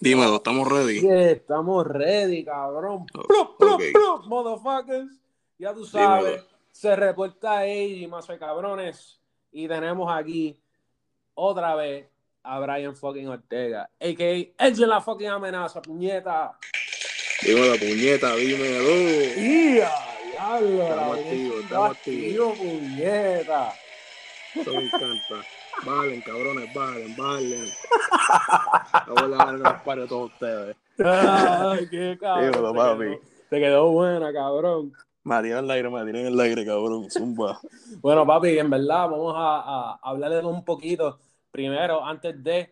Dímelo, ¿estamos ready? Estamos ready, cabrón. Plup, plup, ok. plup, motherfuckers. Ya tú sabes, Dímelo. se reporta ahí, más de cabrones. Y tenemos aquí otra vez a Brian fucking Ortega, a.k.a. Edge la fucking amenaza, puñeta. Dímelo, puñeta, dímelo. ¡Ya! ¡Diablo! Estamos activos, estamos activo, puñeta. Eso me encanta. Valen, cabrones, valen, valen. Vamos a darle los todos ustedes. Ay, qué cabrón. Dímelo, te papi. quedó- Te quedó buena, cabrón. Me tiré en el aire, me tiré en el aire, cabrón. Zumba. Bueno, papi, en verdad, vamos a, a hablarle un poquito. Primero, antes de,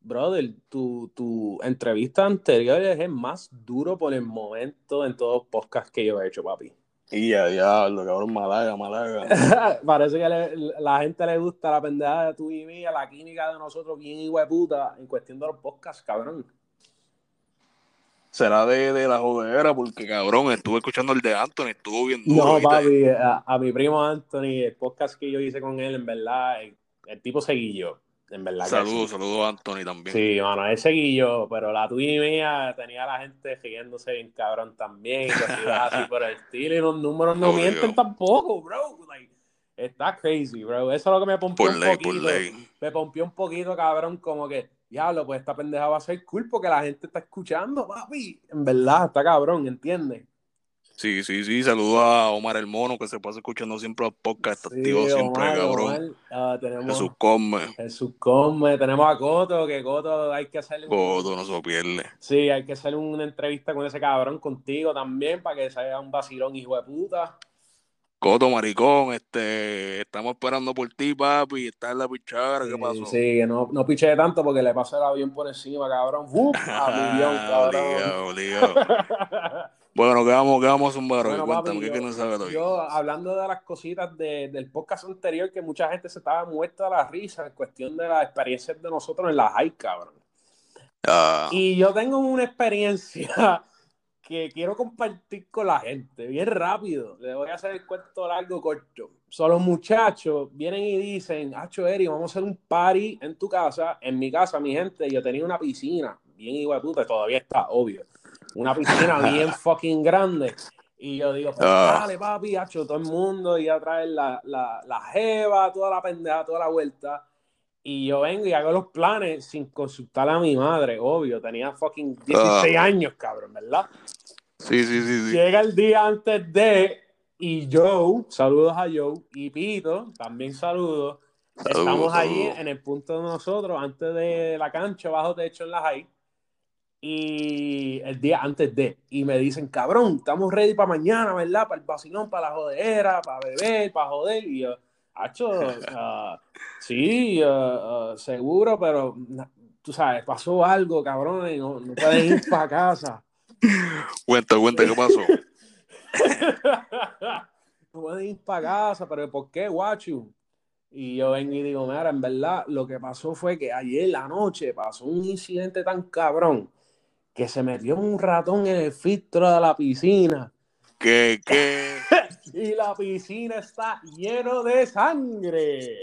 brother, tu, tu entrevista anterior es el más duro por el momento en todos los podcasts que yo he hecho, papi. Y ya, diablo, cabrón, Malaga, Malaga. Parece que le- la gente le gusta la pendejada de tu y mía, la química de nosotros bien hijueputa en cuestión de los podcasts, cabrón. Será de, de la jodera, porque cabrón, estuve escuchando el de Anthony, estuvo bien duro. No, papi, a, a mi primo Anthony, el podcast que yo hice con él, en verdad, el, el tipo seguillo, en verdad. que Saludos, sí. saludos a Anthony también. Sí, mano, él seguillo, pero la tuya y mía tenía a la gente riéndose bien cabrón también, y así por el estilo, y los números no mienten tampoco, bro. Like, está crazy, bro. Eso es lo que me pompió Por un ley, por poquito. ley. Me pompió un poquito, cabrón, como que, diablo, pues esta pendeja va a ser cool porque la gente está escuchando, papi. En verdad, está cabrón, ¿entiendes? Sí, sí, sí. Saludos a Omar el Mono, que se pasa escuchando siempre los podcasts, Sí, activo siempre, Omar, cabrón. Omar. Ah, tenemos Jesús Come, Jesús Come, tenemos a Coto, que Coto hay que hacerle un- Coto, no se pierde. Sí, hay que hacer una entrevista con ese cabrón contigo también para que salga un vacilón, hijo de puta. Coto, maricón, este, estamos esperando por ti, papi, está en la pichara, ¿qué Sí, pasó? Sí, que no, no piché tanto porque le pasó el avión por encima, cabrón. ¡Uf! A millón, cabrón. Obligado, obligado. Bueno, ¿qué vamos, qué vamos a zumbar? Bueno, Cuéntame, papi, ¿qué yo- hoy? Hablando de las cositas de- del podcast anterior, que mucha gente se estaba muerta de la risa en cuestión de las experiencias de nosotros en la high, cabrón. Ah, Y yo tengo una experiencia que quiero compartir con la gente, bien rápido. Le voy a hacer el cuento largo corto. Son los muchachos vienen y dicen, Hacho Eri, vamos a hacer un party en tu casa. En mi casa, mi gente, yo tenía una piscina, bien igual puta, todavía está, obvio. Una piscina bien fucking grande. Y yo digo, pues Ah. dale, papi, Hacho, todo el mundo, y a traer la, la, la jeva, toda la pendeja, toda la vuelta. Y yo vengo y hago los planes sin consultar a mi madre, obvio. Tenía fucking 16 años, cabrón, ¿verdad? sí, sí, sí, sí. Llega el día antes de, y Joe, saludos a Joe, y Pito, también saludos. Estamos allí saludos. en el punto de nosotros, antes de la cancha, bajo techo en la high. Y el día antes de, y me dicen, cabrón, estamos ready para mañana, ¿verdad? Para el vacilón, para la jodera, para beber, para joder. Y yo, hacho, ah, sí, ah, ah, seguro, pero tú sabes, pasó algo, cabrón, y no, no pueden ir para casa. Cuenta, cuenta, ¿qué pasó? no pueden ir para casa, pero ¿por qué, guachu? Y yo vengo y digo, mira, en verdad, lo que pasó fue que ayer la noche pasó un incidente tan cabrón que se metió un ratón en el filtro de la piscina ¿Qué, qué? y la piscina está lleno de sangre.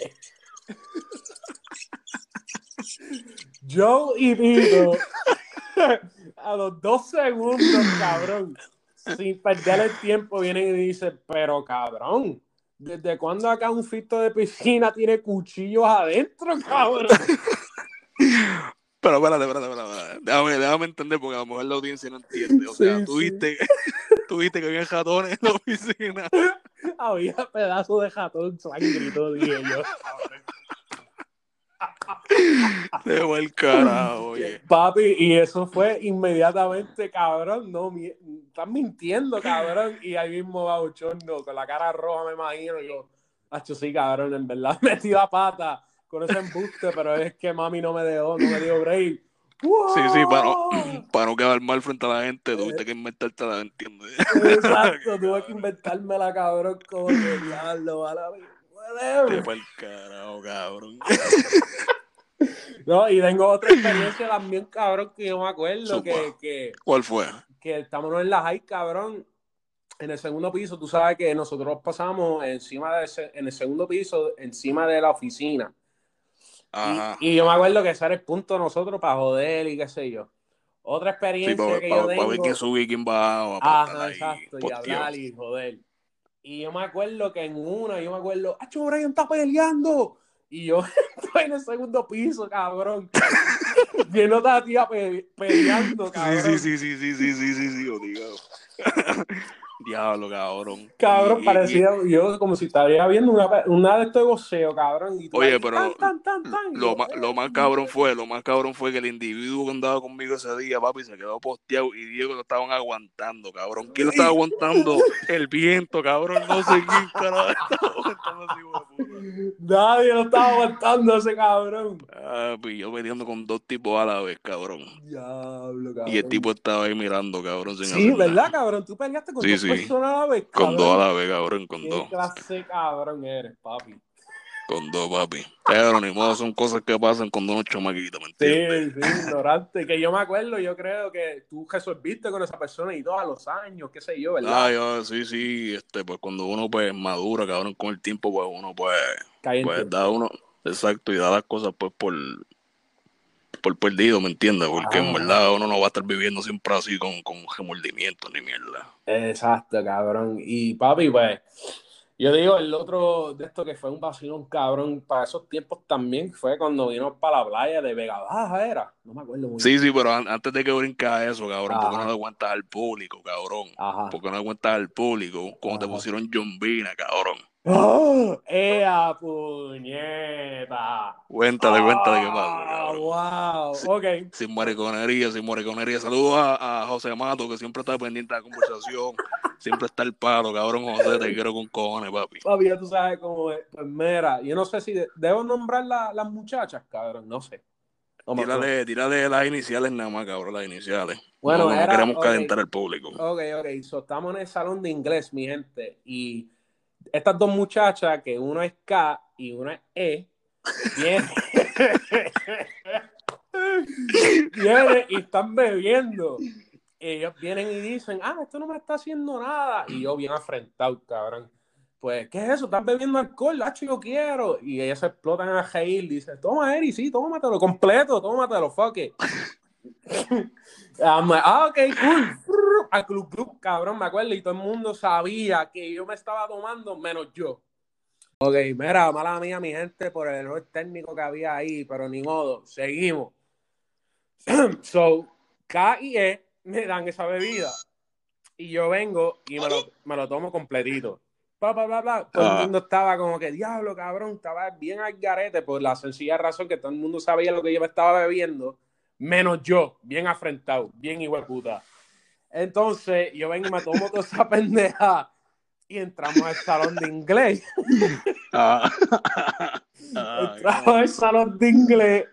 Joe y Pito, a los dos segundos, cabrón, sin perder el tiempo, vienen y dicen, pero cabrón, ¿desde cuándo acá un filtro de piscina tiene cuchillos adentro, cabrón? Pero espérate, espérate, espérate. Déjame, déjame entender porque a lo mejor la audiencia no entiende. O sea, Sí, tú sí. viste, tú viste que había ratones en la oficina. Había pedazos de ratón todo, dije yo. Se fue el carajo, oye. Papi, y eso fue inmediatamente, cabrón, no, mi- estás mintiendo, cabrón, y ahí mismo va Bochorno, con la cara roja, me imagino, y yo, hacho, sí, cabrón, en verdad, metí la pata con ese embuste, pero es que mami no me dejó, no me dio break. Sí, sí, para no, para no quedar mal frente a la gente, tuviste que inventarte la ¿entiendes? Exacto, tuve que inventármela, cabrón, como que diablo, a la whatever. fue el carajo, cabrón. No, y tengo otra experiencia también, cabrón, que yo me acuerdo que, que, ¿Cuál fue? que estamos en la high, cabrón, en el segundo piso, tú sabes que nosotros pasamos encima de ese- en el segundo piso, encima de la oficina. Y, y yo me acuerdo que ese era el punto de nosotros para joder y qué sé yo. Otra Sí, experiencia para, que para- yo para ver tengo. quién sube y quién estar Ajá, ahí exacto, y hablar y joder. Y yo me acuerdo que en una, yo me acuerdo, ¡Acho, Brian está peleando! Y yo en el segundo piso, cabrón. Viendo a la tía pe- peleando, cabrón. Sí, sí, sí, sí, sí, sí, sí, sí, obligado. Diablo, cabrón. Cabrón, Y- y- parecía yo como si estaría viendo una, una de estos de boxeo, cabrón. Y Oye, ahí, pero tan, tan, tan, y Lo yo, más, lo más "Eh, cabrón fue, lo más cabrón fue que el individuo que andaba conmigo ese día, papi, se quedó posteado y Diego lo estaban aguantando, cabrón. ¿Quién lo estaba aguantando? El viento, cabrón. No sé quién, carajo. estaba aguantando de puta. Nadie lo estaba aguantando ese cabrón. Papi, yo peleando con dos tipos a la vez, cabrón. Diablo, cabrón. Y el tipo estaba ahí mirando, cabrón, sin Sí, nada. ¿verdad, cabrón? Tú peleaste con Sí, dos sí. personas a la vez, Con cabrón. dos a la vez, cabrón, con ¿Qué dos. clase cabrón eres, papi? Con dos, papi. Pero ni modo, son cosas que pasan cuando uno es chamaquito, ¿me entiendes? Sí, sí, ignorante. Que yo me acuerdo, yo creo que tú resolviste con esa persona y todos a los años, qué sé yo, ¿verdad? Ah, yo, sí, sí, este, pues cuando uno pues madura, cabrón, con el tiempo, pues uno pues, Caí en pues da uno, exacto, y da las cosas pues por, por perdido, ¿me entiendes? Porque Ah. en verdad uno no va a estar viviendo siempre así con, con remordimiento ni mierda. Exacto, cabrón. Y papi, pues, yo digo, el otro de esto que fue un vacilón, cabrón, para esos tiempos también fue cuando vino para la playa de Vega Baja, ¿era? No me acuerdo muy Sí, sí, pero an- antes de que brinca eso, cabrón, ¿por qué Ajá. no le cuentas al público, cabrón? Ajá. ¿Por qué no le cuentas al público cuando te pusieron John Vina, cabrón? ¡Oh! ¡Ea puñeta! Cuéntale, cuéntale qué pasa, Ah. ¡Wow! Sí. Ok. Sin mariconería, sin mariconería. Saludos a, a José Mato, que siempre está pendiente de la conversación. siempre está el paro, cabrón. José, te quiero con cojones, papi. Papi, ya tú sabes cómo es. Pues mira, yo no sé si de- debo nombrar la- las muchachas, cabrón, no sé. No. Tírale, tírale las iniciales nada más, cabrón, las iniciales. Bueno, no, no, no era- queremos calentar al público. Ok, ok, so, estamos en el salón de inglés, mi gente, y estas dos muchachas, que uno es K y una es E, vienen, y están bebiendo. Ellos vienen y dicen, ah, esto no me está haciendo nada. Y yo bien afrentado, cabrón. Pues, ¿qué es eso? ¿Estás bebiendo alcohol? Hacho, yo quiero. Y ellas se explotan a reír. Dice, toma, Eri, sí, tómatelo completo, tómatelo, fuck it. I'm like, ah, ok, cool. Al club, club, cabrón, me acuerdo. Y todo el mundo sabía que yo me estaba tomando, menos yo. Ok, mira, mala mía, mi gente, por el error técnico que había ahí, pero ni modo, seguimos. so, K y E me dan esa bebida. Y yo vengo y me lo, me lo tomo completito. Bla, bla, bla, bla. Todo Ah. el mundo estaba como que, diablo, cabrón, estaba bien al garete por la sencilla razón que todo el mundo sabía lo que yo me estaba bebiendo, menos yo, bien afrentado, bien igual puta. Entonces, yo vengo y me tomo toda esa pendeja y entramos al salón de inglés. Ah. Ah, Entramos al salón de inglés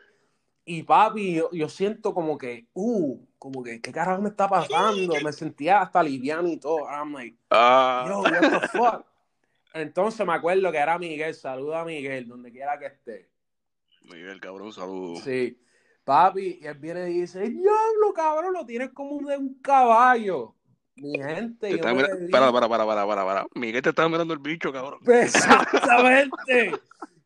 y papi, yo, yo siento como que, uh, como que, ¿qué carajo me está pasando? Me sentía hasta liviano y todo. I'm like, ah. yo, what the fuck? Entonces me acuerdo que era Miguel, saluda a Miguel, donde quiera que esté. Miguel, cabrón, saludos. Sí. Papi, y él viene y dice, diablo, cabrón, lo tienes como de un caballo. Mi gente, Te yo me mira- bebí- Para, para, para, para, para, para. Miguel te estaba mirando el bicho, cabrón. Exactamente.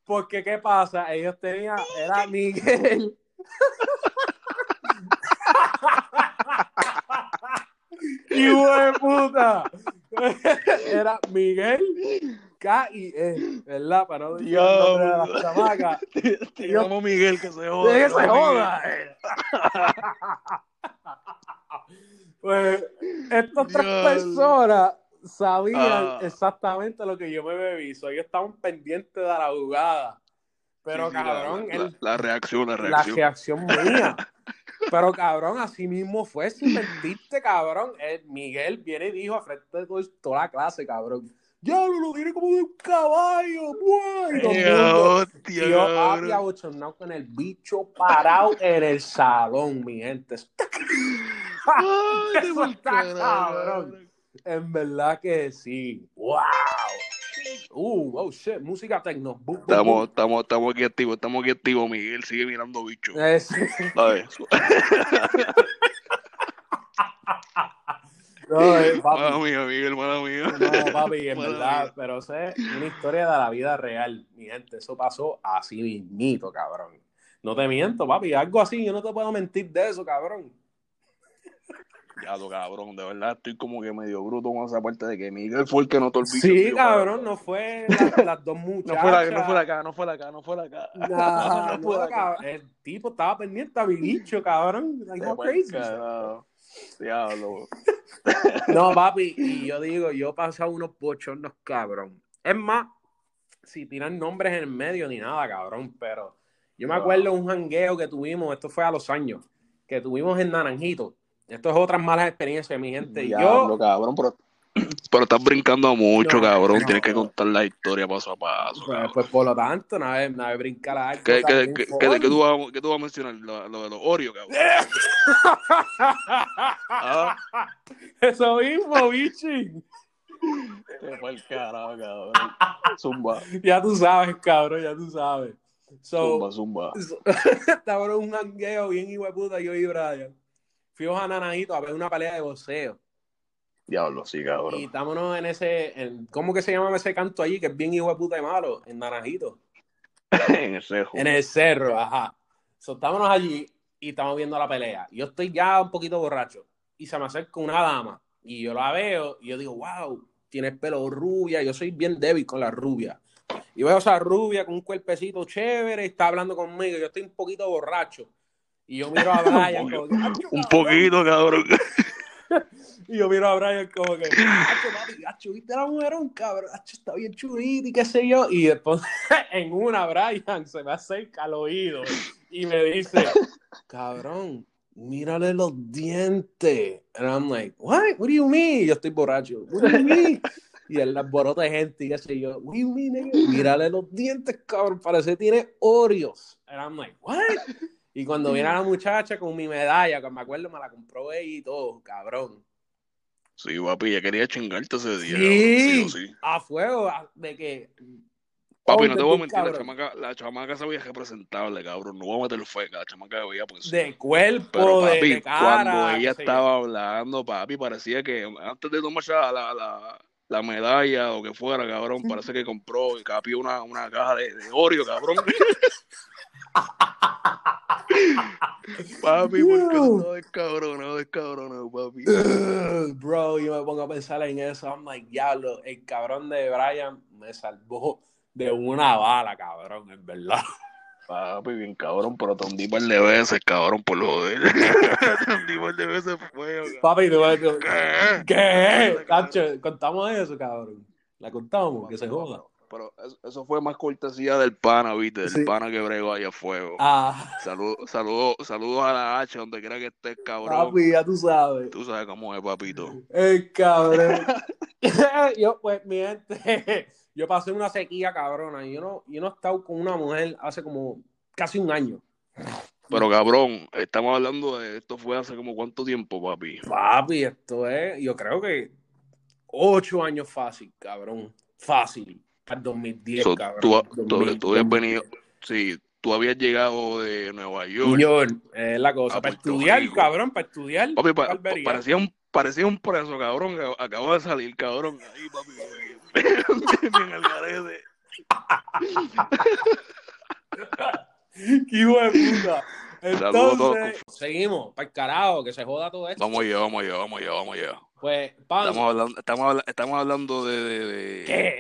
Porque, ¿qué pasa? Ellos tenían, era Miguel. ¡Hijo de puta! Era Miguel K y E, ¿verdad? Para no decir el nombre de las chamacas. Te Yo- llamo Miguel, que se joda. ¡Que se joda! Pues estas tres personas sabían Ah. exactamente lo que yo me bebí. So, ellos estaban pendientes de la jugada. Pero Sí, cabrón, la, el- la reacción, la la reacción. reacción mía. Pero cabrón, así mismo fue, sin mentirte, cabrón. El Miguel viene y dijo a frente de toda la clase, cabrón. Diablo, lo tiene como de un caballo, güey. Y yo, papi, cabrón. abochornado con el bicho parado en el salón, mi gente. Ay, Eso está cabrón. En verdad que sí. ¡Wow! Uh, oh shit, música tecno. Estamos, estamos, estamos aquí activos, estamos aquí activos, Miguel. Sigue mirando bicho. Eh, sí. ¿Sabes? No, eh, papi. Mala mía, Miguel, mala mía. No, papi, en Mala verdad, mía. pero es una historia de la vida real, mi gente. Eso pasó así mismito, cabrón. No te miento, papi. Algo así, yo no te puedo mentir de eso, cabrón. Ya lo cabrón, de verdad estoy como que medio bruto con esa parte de que Miguel fue el que notó el bicho. Sí, tío, cabrón, no fue la- las dos No muchachas. fue, la, no fue la acá, no fue la acá, no fue la acá. Nah, No fue no, la acá. cabrón. El tipo estaba pendiente a mi bicho, cabrón. Like, crazy. carajo. Diablo. No, papi, y yo digo, yo he pasado unos bochornos, cabrón. Es más, si tiran nombres en el medio ni nada, cabrón, pero yo me acuerdo un jangueo que tuvimos, esto fue a los años, que tuvimos en Naranjito. Esto es otras malas experiencias, mi gente. Diablo, yo, cabrón, pero, pero estás brincando mucho, No, cabrón. no, Tienes que contar la historia paso a paso. pues, pues, por lo tanto, una vez, una vez brincar algo. ¿Qué, tú, vas, a- qué tú vas a mencionar? Lo, lo de los Oreo, cabrón. Ah, Eso mismo, bichi. te fue el carajo, cabrón. Zumba, Ya tú sabes, cabrón, ya tú sabes. So, zumba, zumba. estaba en un jangueo bien hijo de puta, yo y Brian. Fuimos a Naranjito a ver una pelea de boxeo. Diablo, sí, Y cabrón. estámonos en ese, en- ¿cómo que se llama ese canto allí? Que es bien hijo de puta y malo, en Naranjito. en el cejo. En el cerro, ajá. So, estámonos allí y estamos viendo la pelea. Yo estoy ya un poquito borracho. Y se me acerca una dama. Y yo la veo y yo digo, wow, tienes pelo rubia. Yo soy bien débil con la rubia. Y veo a esa rubia con un cuerpecito chévere, está hablando conmigo. Yo estoy un poquito borracho. Y yo miro a Brian como que, "Acho, Un cabrón". poquito, cabrón. Y yo miro a Brian como que, "Acho, papi, acho, ¿viste la mujer? Un cabrón, acho, está bien chulita y qué sé yo. Y después, en una, Brian se me acerca al oído y me dice, cabrón, mírale los dientes. And I'm like, what? What do you mean? Yo estoy borracho. What do you mean? Y el alboroto de gente y qué sé yo, what do you mean, nigga? Mírale los dientes, cabrón, parece que tiene Oreos. And I'm like, what? Y cuando viene la muchacha con mi medalla, que me acuerdo, me la compró ella y todo, cabrón. Sí, papi, ya quería chingarte ese día. Sí. Sí, sí. A fuego, de que. Papi, no te voy a mentir, la chamaca, la chamaca se veía representable, cabrón. No voy a meter fe, la chamaca veía pues. De cuerpo, Pero papi, de cara. cuando ella estaba hablando, papi, parecía que antes de tomar la, la medalla o que fuera, cabrón, parece que compró y capió una, una caja de, de Oreo, cabrón. papi, ¿por qué estás descabronado, descabronado, papi? Ugh, Bro, yo me pongo a pensar en eso. I'm like, diablo, el cabrón de Brian me salvó de una bala, cabrón, en verdad. Papi, bien cabrón, pero te hundí par de veces, cabrón, por joder. te hundí par de veces cabrón. Papi, tú ¿Qué? ¿Qué? Cacho, contamos eso, cabrón. La contamos, que se joda. Pero eso, eso fue más cortesía del pana, viste, del Sí. pana que bregó ahí a fuego. Ah, Saludos saludo, a la H, donde quiera que estés, cabrón. papi, ya tú sabes. Tú sabes cómo es, papito. El cabrón. yo, pues, mi gente, yo pasé una sequía cabrona. Yo no, yo no he estado con una mujer hace como casi un año. Pero cabrón, estamos hablando de esto fue hace como cuánto tiempo, papi. Papi, esto es, yo creo que ocho años fácil, cabrón. Fácil. Para el 2010, So, cabrón. tú, tú, 2000, tú habías venido, sí, tú habías llegado de Nueva York. Señor, es la cosa. Para Puerto estudiar, Rico. cabrón, para estudiar. Papi, pa- parecía un, parecía un preso, cabrón, acabo de salir, cabrón. Ahí, papi. Al garete. ¡Qué hijo de puta! Entonces, seguimos, para el carajo, que se joda todo esto. Vamos allá, vamos allá, vamos allá, vamos allá. Pues, pan, Estamos hablando, estamos, habla- estamos hablando de, de, de- ¿qué?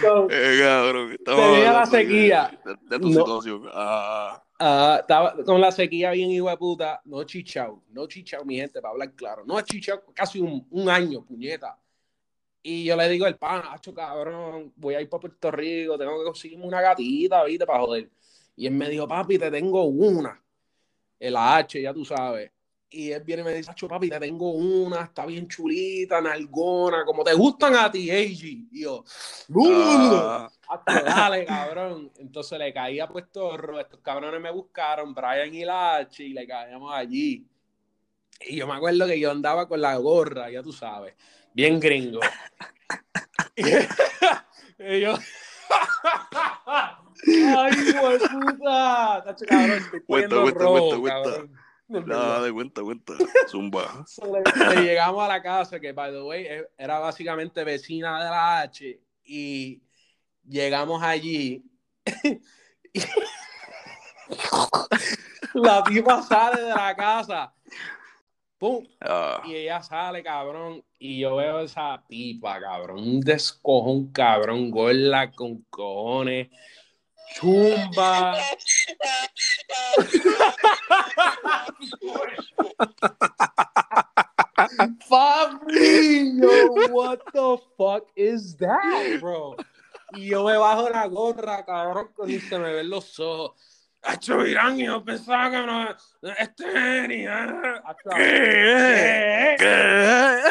So, Eh, cabrón, Tenía la sequía. De, de tu No. situación. Ah, ah, estaba con la sequía bien hijo de puta. No chichao, no chichao, mi gente, para hablar claro. No he chichao casi un, un año, puñeta. Y yo le digo al pan, hacho cabrón, voy a ir para Puerto Rico, tengo que conseguirme una gatita, viste, para joder. Y él me dijo, papi, te tengo una. El H, ya tú sabes. Y él viene y me dice, hacho, papi, te tengo una, está bien chulita, nalgona, como te gustan a ti, AG. Y yo, ah, Hacho, dale, cabrón. Entonces le caí a Puerto Rico, estos cabrones me buscaron, Brian y la H, y le caíamos allí. Y yo me acuerdo que yo andaba con la gorra, ya tú sabes, bien gringo. y, y yo. ¡Ay, hijo de puta! Tacho, cabrón, estoy Cuenta, cuenta, cuenta, cuenta. cabrón. De verdad. nada de cuenta, cuenta. Zumba. Le, llegamos a la casa, que by the way e- era básicamente vecina de la H, y llegamos allí. La tipa sale de la casa. ¡Pum! Ah, Y ella sale, cabrón. Y yo veo esa tipa, cabrón. Un descojón, cabrón. Gorda con cojones. Chumba. Papi, yo, what the fuck is that, bro? Y yo me bajo la gorra, cabrón, y se me ven los ojos. Hacho, Irán, y yo pensaba que no, este. Hacho, ¿Qué? ¿qué?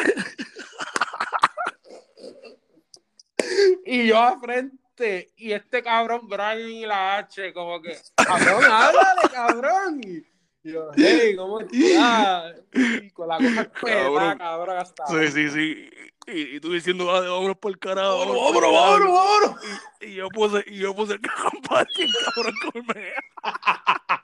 Y yo al frente, y este cabrón Brian y la H, como que, cabrón, háblale, cabrón. Y yo, hey, ¿cómo estás? Y con la cosa Cabrón. cabrón, hasta. Sí, sí, sí. Y, y tú diciendo, ah, vámonos por el carajo. Vámonos, vámonos vámonos. Y, y yo puse, y yo puse el campante, cabrón, come.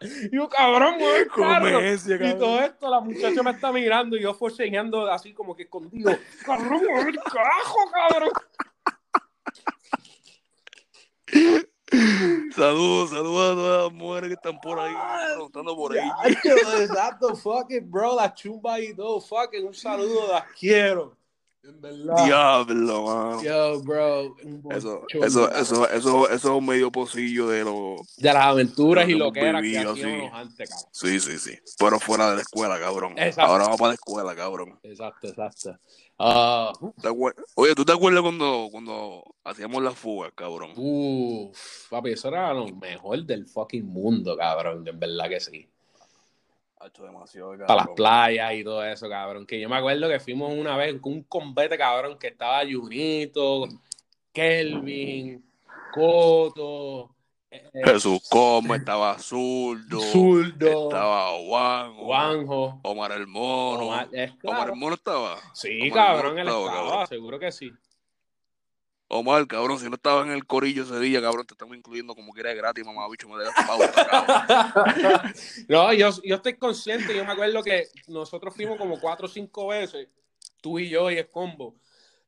Y yo, cabrón, carro. Come ese, Y cabrón. todo esto, la muchacha me está mirando y yo forcejeando así como que escondido. Cabrón, mueve el carajo, cabrón. Saludos, saludos a todas las mujeres que están por ahí, preguntando por ahí. Exacto, fuck it, bro, la chumba y todo, fuck it, un saludo, las quiero. En verdad. Diablo, mano. Yo, bro. un Eso, eso, eso, eso, eso es un medio pocillo de lo. De las aventuras Lo y lo que era que hacíamos antes, cabrón. Sí, sí, sí. Pero fuera de la escuela, cabrón. Exacto. Ahora vamos para la escuela, cabrón. Exacto, exacto. Ah, ¿Te acuer- Oye, ¿tú te acuerdas cuando, cuando hacíamos las fugas, cabrón? uff, papi, eso era lo mejor del fucking mundo, cabrón. En verdad que sí. Demasiado, cabrón. Para las playas y todo eso, cabrón. Que yo me acuerdo que fuimos una vez con un combate, cabrón, que estaba Junito, Kelvin, Coto, eh, Jesús Como, estaba Zurdo, Zurdo, estaba Juanjo, Juanjo. Omar el Mono. Omar, es Omar claro. el Mono estaba. Sí, Omar cabrón, él estaba, cabrón. seguro que sí. Omar, cabrón, si no estaba en el corillo ese día, cabrón, te estamos incluyendo como que era gratis, mamá, bicho, me das pauta, cabrón. no, yo, yo estoy consciente, yo me acuerdo que nosotros fuimos como cuatro o cinco veces, tú y yo y el combo.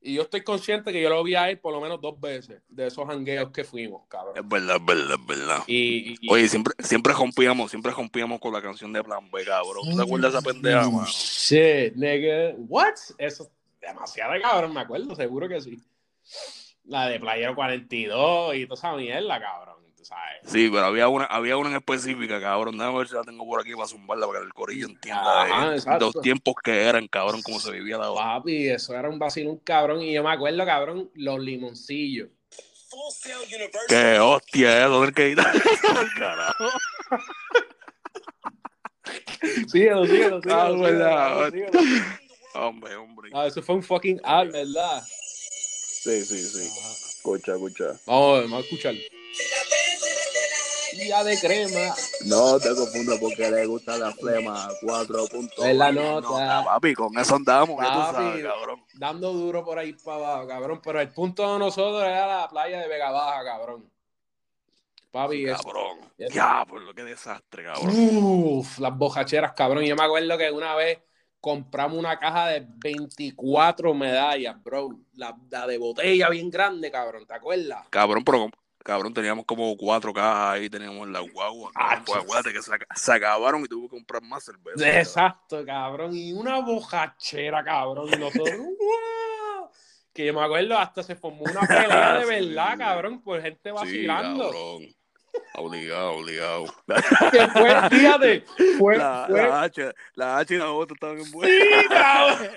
Y yo estoy consciente que yo lo vi a él por lo menos dos veces de esos hangueos que fuimos, cabrón. Es verdad, es verdad, es verdad. Y, y- Oye, siempre, siempre rompíamos, siempre rompíamos con la canción de Plan B, cabrón. ¿Tú te acuerdas de esa pendeja, Oh, mano? Shit, nigga. What? Eso es demasiado cabrón, me acuerdo, seguro que sí. La de Playero 42 y toda esa mierda, cabrón. Tú sabes. Sí, pero había una, había una en específica, cabrón. Déjame ver si la tengo por aquí para zumbarla para que el corillo entienda Ajá, de- los tiempos que eran, cabrón, cómo se vivía la hora. Papi, eso era un vacilón cabrón. Y yo me acuerdo, cabrón, los limoncillos. Qué hostia, eso del que. Carajo. Síguelo, síguelo, síguelo. Ah, síguelo, verdad. síguelo. Hombre, hombre. Ah, eso fue un fucking ad, ¿verdad? Sí, sí, sí. Escucha, escucha. Vamos, vamos a escuchar. Ya de crema. No te confundas porque le gusta la flema 4 puntos. Es la nota. Papi, con eso andamos, ya tú Papi. sabes, cabrón. Dando duro por ahí para abajo, cabrón. Pero el punto de nosotros era la playa de Vega Baja, cabrón. Papi, eso. Cabrón. eso. Ya, por lo que desastre, cabrón. Uf, las bojacheras, cabrón. Yo me acuerdo que una vez compramos una caja de 24 medallas, bro. La, la de botella bien grande, cabrón. ¿Te acuerdas? Cabrón, pero cabrón, teníamos como cuatro cajas ahí, teníamos la guagua. Ah, pues acuérdate que se, ac- se acabaron y tuve que comprar más cerveza. Exacto, cabrón. Y una bojachera, cabrón. Y nosotros, ¡guau! Que yo me acuerdo, hasta se formó una pelea de Sí. verdad, cabrón, por gente Sí, vacilando. cabrón. Obligado, obligado. que fue, fíjate, fue, La, fue- la H, la H y la otra estaban en Sí, cabrón.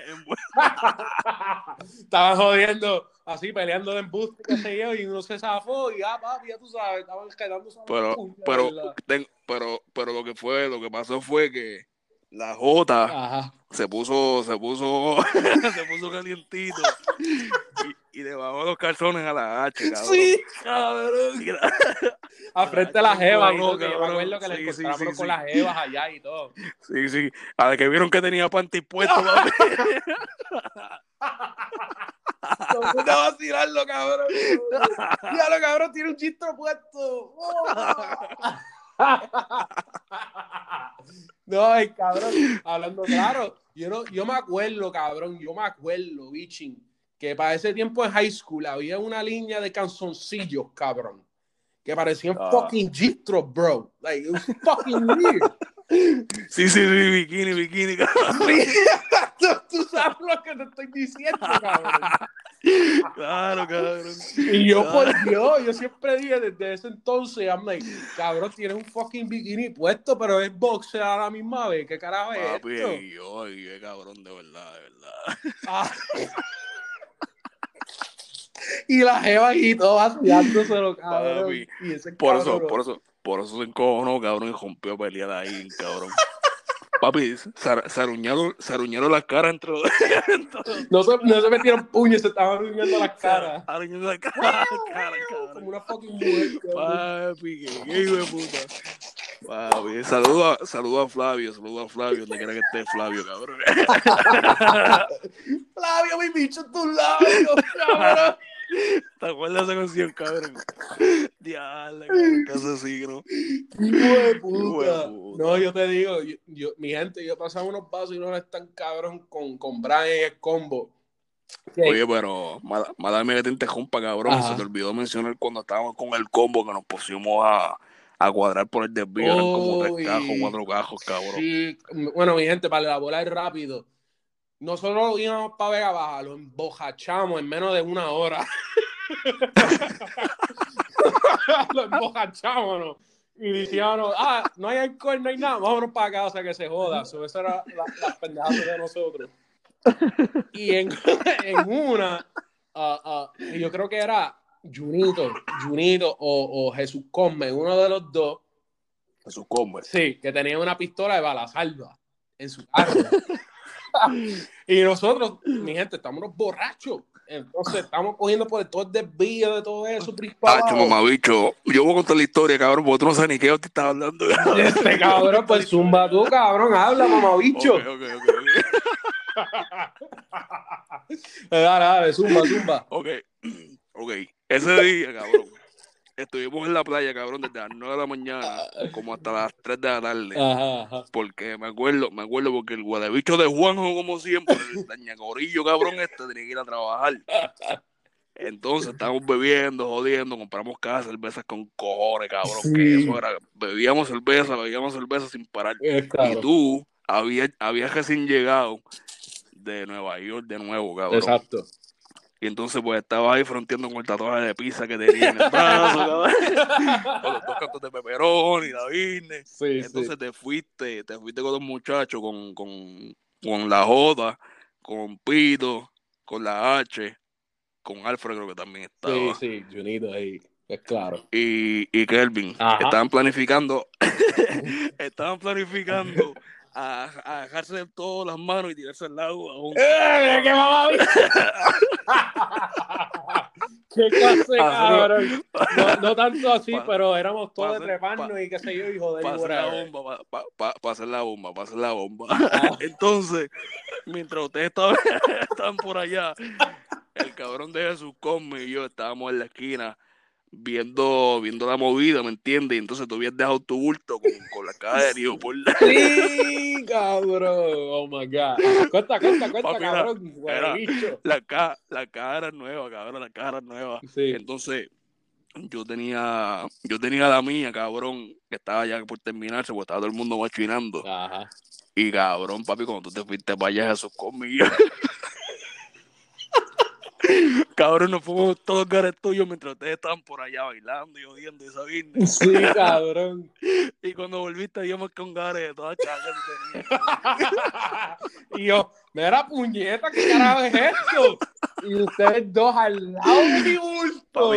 Estaban jodiendo, así peleando de embuste, qué sé yo, y uno se zafó y ya, papi, ya tú sabes, estaban la Pero, pero, pero, pero lo que fue, lo que pasó fue que la Jota Ajá. se puso, se puso, se puso calientito y, y le bajó los calzones a la H, cabrón. Sí, cabrón. Y la- A frente a las jevas, y Cabrón, todo, que yo me acuerdo que le Sí, encontramos sí, con sí. las jevas allá y todo. Sí, sí. A la que vieron que tenía panty puesto, papi. A vacilarlo, cabrón. Ya lo cabrón tiene un chistro puesto. No, el cabrón, hablando claro, yo, no, yo me acuerdo, cabrón, yo me acuerdo, bichin, que para ese tiempo en high school había una línea de canzoncillos, cabrón, que parecían Ah. fucking G-Stros, bro. Like, it was fucking weird. Sí, sí, sí, bikini, bikini, cabrón. tú, tú sabes lo que te estoy diciendo, cabrón. Claro, cabrón. Y yo, por Ah. Dios, yo siempre dije desde ese entonces, I'm like, cabrón, tienes un fucking bikini puesto, pero es boxer a la misma vez. ¿Qué carajo es Papi, esto? yo, y qué cabrón, de verdad, de verdad. Ah. y la jeva ahí todo vaciándoselo, cabrón. Papi, Y ese Por eso, cabrón- por eso, por eso se encojonó, cabrón, y rompió pelear ahí, cabrón. Papi, se, ar- se aruñaron, se aruñaron las caras entre los No se, no se metieron puños, se estaban riendo las caras. Aruñaron las caras, cara, Como una fucking mujer. cabrón. Papi, qué hijo de puta. Papi, saludo a, saludo a Flavio, saludo a Flavio, donde quiera que esté Flavio, cabrón. Flavio, mi bicho, tus labios, cabrón. ¿Te acuerdas de esa canción, cabrón? Diablo, qué de puta. Hijo de puta. No, yo te digo, yo, yo- mi gente, yo pasaba unos pasos y no están cabrón con, con Brian en el combo. Oye, pero, mía que te interrumpa, cabrón. Ajá. Se te olvidó mencionar cuando estábamos con el combo que nos pusimos a, a cuadrar por el desvío. Eran como tres cajos, cuatro cajos, cabrón. Sí, bueno, mi gente, para elaborar rápido. Nosotros íbamos para Vega Baja, lo embojachamos en menos de una hora. lo embojachamos, ¿no? Y decíamos, ah, no hay alcohol, no hay nada, vámonos para casa que se joda. So, eso era la, las pendejadas de nosotros. Y en, en una, ah, y yo creo que era Junito, Junito o, o Jesús Come, uno de los dos, Jesús combo. Sí, que tenía una pistola de bala salva en su carro. y nosotros, mi gente, estamos borrachos. Entonces estamos cogiendo por todo el desvío de todo eso. Tacho, mamabicho. Yo voy a contar la historia, cabrón, porque tú no sabes ni qué yo te estaba hablando. Este cabrón, pues zumba tú, cabrón, habla, mamabicho. Ok, ok, ok, Eh, Dale, dale, zumba, zumba. ok. Ok. Ese día, cabrón. Estuvimos en la playa, cabrón, desde las 9 de la mañana como hasta las 3 de la tarde. Ajá, ajá. Porque me acuerdo, me acuerdo porque el guadebicho de Juanjo, como siempre, el dañacorillo cabrón este, tenía que ir a trabajar. Entonces estábamos bebiendo, jodiendo, compramos cada cervezas con cojones, cabrón. Sí. Que eso era, bebíamos cerveza, bebíamos cerveza sin parar. Eh, Y tú habías, habías recién llegado de Nueva York de nuevo, cabrón. Exacto. Y entonces pues estabas ahí fronteando con el tatuaje de pizza que tenía en el brazo, con los dos cantos de peperón y la. Sí, Entonces te fuiste, te fuiste con los muchachos, con, con, con la J, con Pito, con la H, con Alfred creo que también estaba. Sí, sí, Junito ahí. Es claro. Y, y Kelvin. Ajá. Estaban planificando, estaban planificando a, a dejarse de todas las manos y tirarse al lago a un ¡Eh, qué mamabicho! ¡Qué clase, cabrón! No, no tanto así, Pa- pero éramos todos pa de treparnos pa- y qué sé yo, y para hacer la bomba, hacer la bomba, hacer la bomba. Ah. Entonces, mientras ustedes estaban, estaban por allá, el cabrón de Jesús Come y yo estábamos en la esquina viendo, viendo la movida, ¿me entiendes? Y entonces tú habías dejado tu bulto con, con la cara de Dios por Sí, cabrón. Oh my God. Cuenta, cuenta, cuenta, Papi, cabrón. era- la, ca, la cara nueva, cabrón, la cara nueva. Sí. Entonces, yo tenía, yo tenía la mía, cabrón, que estaba ya por terminarse, porque estaba todo el mundo machinando. Ajá. Y cabrón, papi, cuando tú te fuiste para allá, Jesús conmigo. cabrón, nos fuimos todos gares tuyos mientras ustedes estaban por allá bailando y odiando esa vaina. Sí, cabrón. Y cuando volviste, más con gares de todas tenía. y yo, mira, puñeta, ¿qué carajo es esto? Y ustedes dos al lado de mi bulto.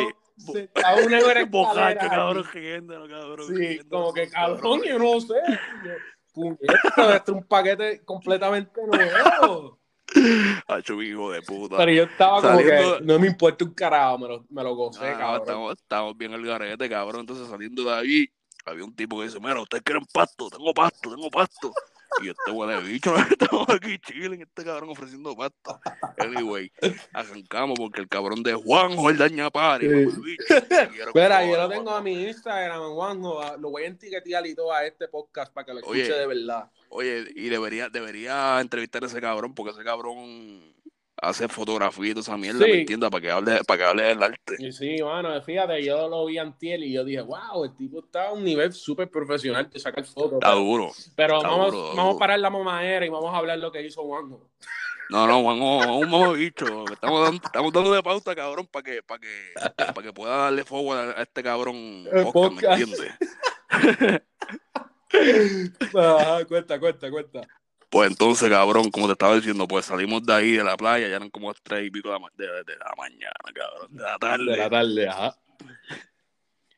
Papi, una Bocacho, cabrón, riéndolo, cabrón. Sí, como que cabrón. cabrón, yo no sé. Yo, Puñeta, esto es un paquete completamente nuevo. Hacho, hijo de puta. Pero yo estaba como Saliendo- que no me importa un carajo, me lo, me lo gocé, Ah, cabrón. estamos, estamos bien el garete, cabrón. Entonces saliendo de ahí, había un tipo que dice, mira, ustedes quieren pasto, tengo pasto, tengo pasto. Y este huele de bicho, estamos aquí chilling, este cabrón ofreciendo pasto. Anyway, arrancamos porque el cabrón de Juanjo, el daña pari, Sí. que yo lo tengo a mi Instagram, Juanjo. Lo voy a etiquetar y todo a este podcast para que lo escuche Oye. de verdad. Oye, y debería, debería entrevistar a ese cabrón, porque ese cabrón hace fotografía y toda esa mierda, Sí. ¿me entiendes? Para que hable, para que hable del arte. Y sí, mano, fíjate, yo lo vi antier y yo dije, wow, el tipo está a un nivel súper profesional de sacar fotos. Está Pero, duro. pero está vamos, duro, vamos a parar la mamadera y vamos a hablar lo que hizo Juanjo. No, no, Juan, oh, un mamabicho. Estamos dando, estamos dando de pauta, cabrón, para que, para que, para que pueda darle forward a, este cabrón podcast, ¿me entiendes? Ajá, cuenta, cuenta, cuenta. Pues entonces, cabrón, como te estaba diciendo, pues salimos de ahí, de la playa, ya eran como las tres y pico de la, de, de la mañana, cabrón, de la tarde. De la tarde, ajá.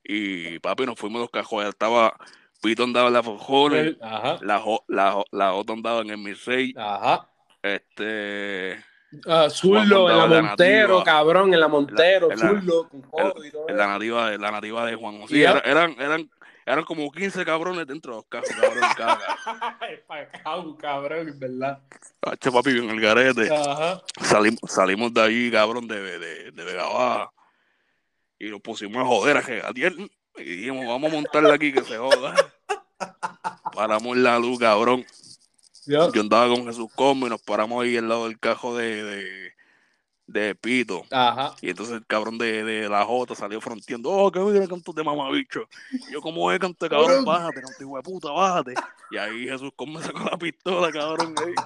Y papi, nos fuimos los cajos, estaba, Pito andaba en la Fojones, Ajá, la, la, la Jota andaba en el Mirrey, ajá. este, Ah, Zurdo Juan en la en Montero, nativa. cabrón, en la Montero, en la- con y todo en la nativa de, la nativa de Juan José. Y ya- eran, eran, eran como 15 cabrones dentro de los cajos, cabrón, cabrón, en verdad. Hacho, papi, en el garete. Ajá. Salimos, salimos de allí, cabrón, de, de, de Vega Baja. Y nos pusimos a joder a Gegatier. Y dijimos, vamos a montarla aquí que se joda. Paramos la luz, cabrón. Yo- andaba con Jesús Como y nos paramos ahí al lado del cajo de, de, de Pito. Ajá. Y entonces el cabrón de, de la Jota salió fronteando, oh, que mira canto de mamabicho. Y yo, como es canto de cabrón? Bájate, canto hijo de puta, bájate. Y ahí Jesús Como sacó la pistola, cabrón. ahí.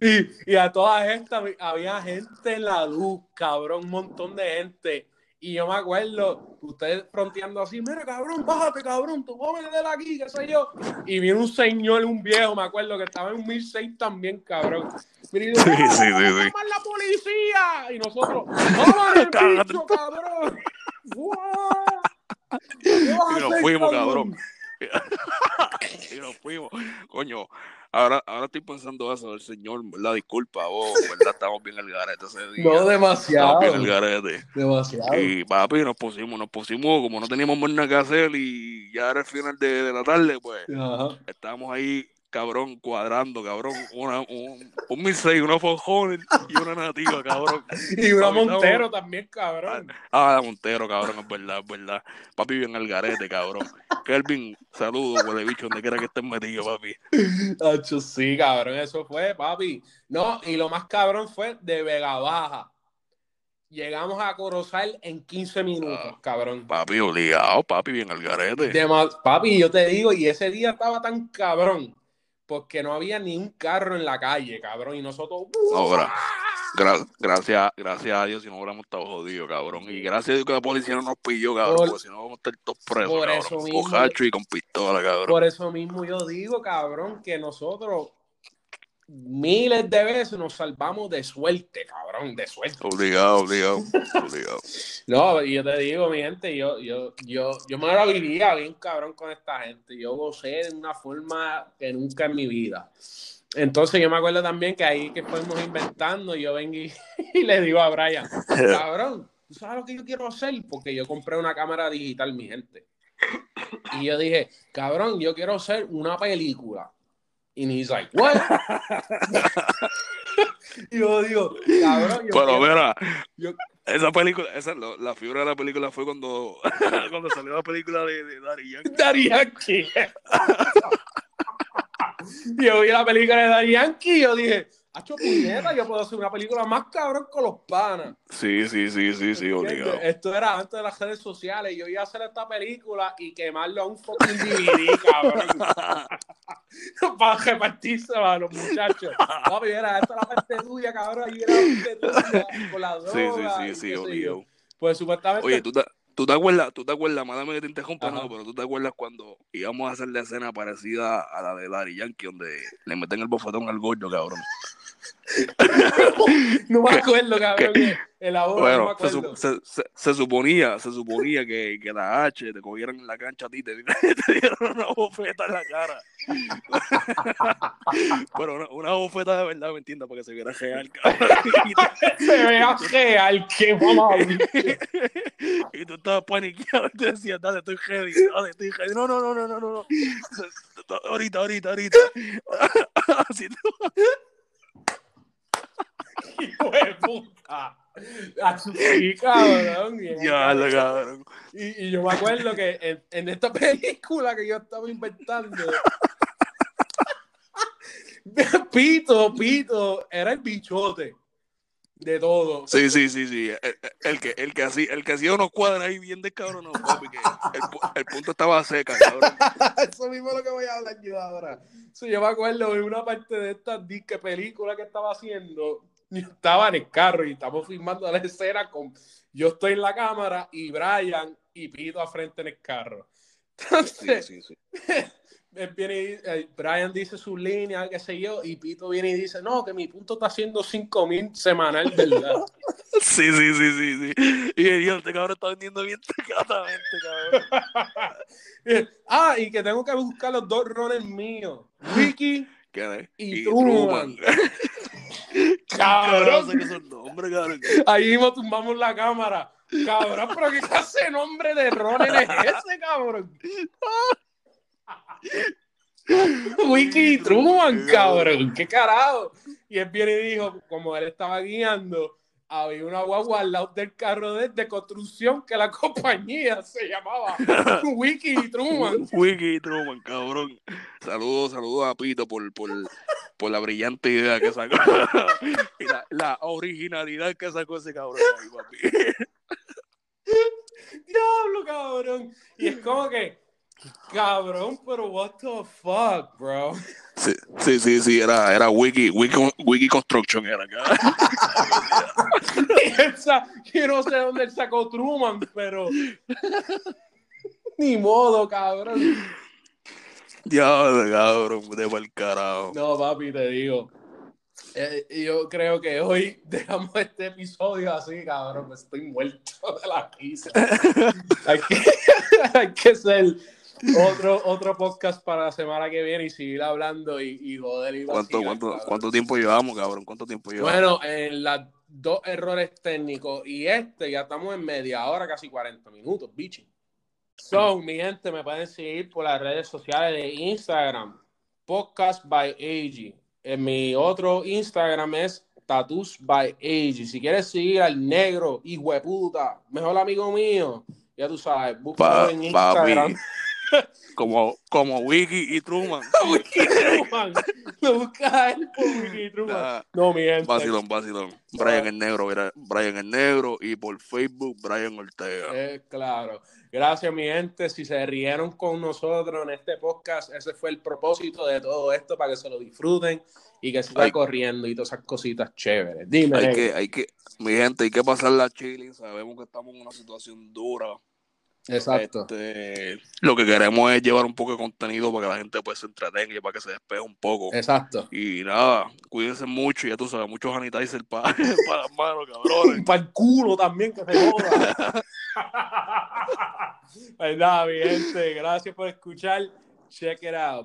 Y, y a toda esta había gente en la luz, cabrón, un montón de gente. Y yo me acuerdo, ustedes fronteando así, mira, cabrón, bájate, cabrón, tú jóvenes de aquí, qué sé yo. Y vino un señor, un viejo, me acuerdo, que estaba en un 1006 también, cabrón. Mira, y dice, Sí, "No, sí, sí, la policía! Y nosotros, ¡vamos el bicho, cabrón! ¡Guau! ¿Qué vas a Y nos fuimos, cabrón. y nos fuimos. Coño, ahora, ahora estoy pensando eso del señor, ¿verdad? Disculpa, vos, ¿verdad? Estamos bien al garete ese día. No Estamos demasiado. bien al garete. Demasiado. Y papi, nos pusimos, nos pusimos, como no teníamos más nada que hacer y ya era el final de, de la tarde, pues Ajá. estábamos ahí, cabrón, cuadrando, cabrón, una, un, un 1006, una Fojones y una nativa, cabrón. Y una Papi, Montero también, cabrón. Ah, la Montero, cabrón, es verdad, es verdad. Papi bien al garete, cabrón. Kelvin, saludos, huele bicho, donde quiera que estés metido, papi. Hacho, sí, cabrón, eso fue, papi. No, y lo más cabrón fue de Vega Baja. Llegamos a Corozal en 15 minutos, Ah. cabrón. Papi, obligado, papi, bien al garete. De más- papi, yo te digo, y ese día estaba tan cabrón, porque no había ni un carro en la calle, cabrón, y nosotros... Gra- gra- gracias, gracias a Dios, si no hubiéramos estado jodidos, cabrón. Y gracias a Dios que la policía no nos pilló, cabrón, Por- porque si no vamos a estar todos presos, por cabrón. eso mismo- y con pistola, cabrón. Por eso mismo yo digo, cabrón, que nosotros miles de veces nos salvamos de suerte, cabrón, de suerte. Obligado, obligado, obligado. No, yo te digo, mi gente, yo, yo, yo, yo me la vivía bien cabrón con esta gente. Yo gocé de una forma que nunca en mi vida. Entonces yo me acuerdo también que ahí que fuimos inventando, yo vengo y, y le digo a Brian, cabrón, ¿tú sabes lo que yo quiero hacer? Porque yo compré una cámara digital, mi gente. Y yo dije, cabrón, yo quiero hacer una película. Y he's like, what? y yo digo, cabrón, yo Pero mira, yo- esa película, esa, lo- la fibra de la película fue cuando, cuando salió la película de, de Daddy Yankee. Daddy Yankee. yo vi la película de Daddy Yankee y yo dije, hacho puñeta, yo puedo hacer una película más cabrón con los panas. Sí, sí, sí, sí, sí, obligado. Esto era antes de las redes sociales. Yo iba a hacer esta película y quemarlo a un fucking DVD, cabrón. Para repartirse a los muchachos. Papi, era esta la parte tuya, cabrón. Y era la parte tuya con la droga. Sí, sí, sí, sí, obligado. Pues supuestamente. Oye, ¿tú te, tú te acuerdas, tú te acuerdas, mándame que te interrumpa, no, pero tú te acuerdas cuando íbamos a hacer la escena parecida a la de Daddy Yankee, donde le meten el bofetón al gordo, cabrón. no me acuerdo, cabrón. que El ahora no me Bueno, se, acuerdo. se, se- se suponía, se suponía que, que la H te cogieran en la cancha a ti, te, te dieron una bofeta en la cara. Pero una, una bofeta de verdad, ¿me entiendes? Para que se viera real, cabrón. Te- Se vea real, que mamá. y tú estabas paniqueado y te decías, dale, estoy ready, dale, estoy. No, no, no, no, no, no, no. Ahorita, ahorita, ahorita. Así tú. Hijo de puta. Cabrón. Ya, cabrón. cabrón. Y, y yo me acuerdo que en, en esta película que yo estaba inventando, Pito, Pito, era el bichote. de todo. Sí, sí, sí, sí. El, el que, el que hacía, el que hacía unos cuadros ahí bien descabronados, papi, que el, pu- el punto estaba seca, cabrón. Eso mismo es lo que voy a hablar yo ahora. Sí, yo me acuerdo de una parte de esta disque película que estaba haciendo. Yo estaba en el carro y estamos filmando la escena con. Yo estoy en la cámara y Brian y Pito a frente en el carro. Entonces, sí, sí. él viene y- eh, Brian dice su línea, qué sé yo, y Pito viene y dice: No, que mi punto está haciendo 5000 semanal, ¿verdad? Sí, sí, sí, sí, sí. Y el este cabrón está vendiendo bien tecatamente, cabrón. ah, y que tengo que buscar los dos roles míos: Ricky y Truman. Cabrón, Cabrón. sé que son nombres, cabrón. Ahí mismo tumbamos la cámara. Cabrón, pero qué clase de nombre de Ronen es ese, cabrón. Wiki Truman, cabrón. Qué carajo. Y él viene y dijo, como él estaba guiando, había una guagua al lado del carro de, de construcción que la compañía se llamaba Wiki Truman. Wiki Truman, cabrón. Saludos, saludos a Pito por, por, por la brillante idea que sacó. y la, la originalidad que sacó ese cabrón ahí, papi. Diablo, cabrón. Y es como que, cabrón, pero what the fuck, bro. Sí, sí, sí, sí, era, era Wiki, Wiki, Wiki Construction, era, cabrón. Y él sa- Yo no sé dónde él sacó Truman, pero. Ni modo, cabrón. Diablo, cabrón, de pa'l carajo. No, papi, te digo. Eh, yo creo que hoy dejamos este episodio así, cabrón. Me estoy muerto de la risa. hay, que, hay que hacer otro, otro podcast para la semana que viene y seguir hablando y, y joder. y ¿Cuánto, vacilar, cuánto, cabrón. ¿Cuánto tiempo llevamos, cabrón? ¿Cuánto tiempo llevamos? Bueno, en los dos errores técnicos y este ya estamos en media hora, casi 40 minutos, bichi. So, mi gente, me pueden seguir por las redes sociales de Instagram, Podcast by AG. En mi otro Instagram es Tattoos by AG. Si quieres seguir al negro, hijo de puta, mejor amigo mío, ya tú sabes, búscalo en Instagram. papi. Como, como Wiki y Truman. Wiki Truman. Lo buscas a él por Wiki Truman. Nah, No, mi gente. Vacilón, vacilón. Brian el Negro, mira, Brian el Negro y por Facebook, Brian Ortega. Eh, claro. Gracias, mi gente. Si se rieron con nosotros en este podcast, ese fue el propósito de todo esto, para que se lo disfruten y que siga corriendo y todas esas cositas chéveres. Dime. Hay que, hay que, mi gente, hay que pasar la chile. Sabemos que estamos en una situación dura. Exacto. Este, lo que queremos es llevar un poco de contenido para que la gente pues, se entretenga y para que se despeje un poco. Exacto. Y nada, cuídense mucho, ya tú sabes, muchos sanitizer para, para las manos, cabrones. Para el culo también, que se joda. pues nada, mi gente. Gracias por escuchar. Check it out.